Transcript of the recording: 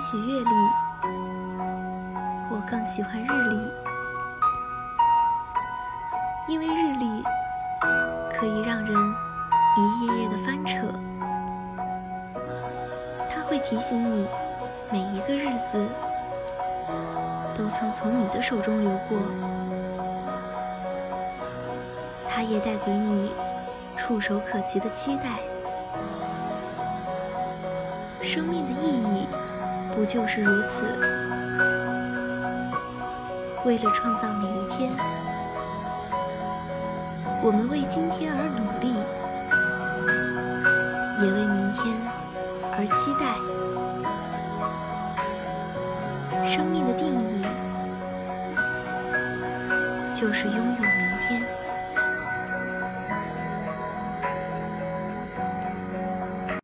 起月历，我更喜欢日历，因为日历可以让人一页页的翻扯，它会提醒你每一个日子都曾从你的手中流过，它也带给你触手可及的期待。生命的意义不就是如此？为了创造每一天，我们为今天而努力，也为明天而期待。生命的定义就是拥有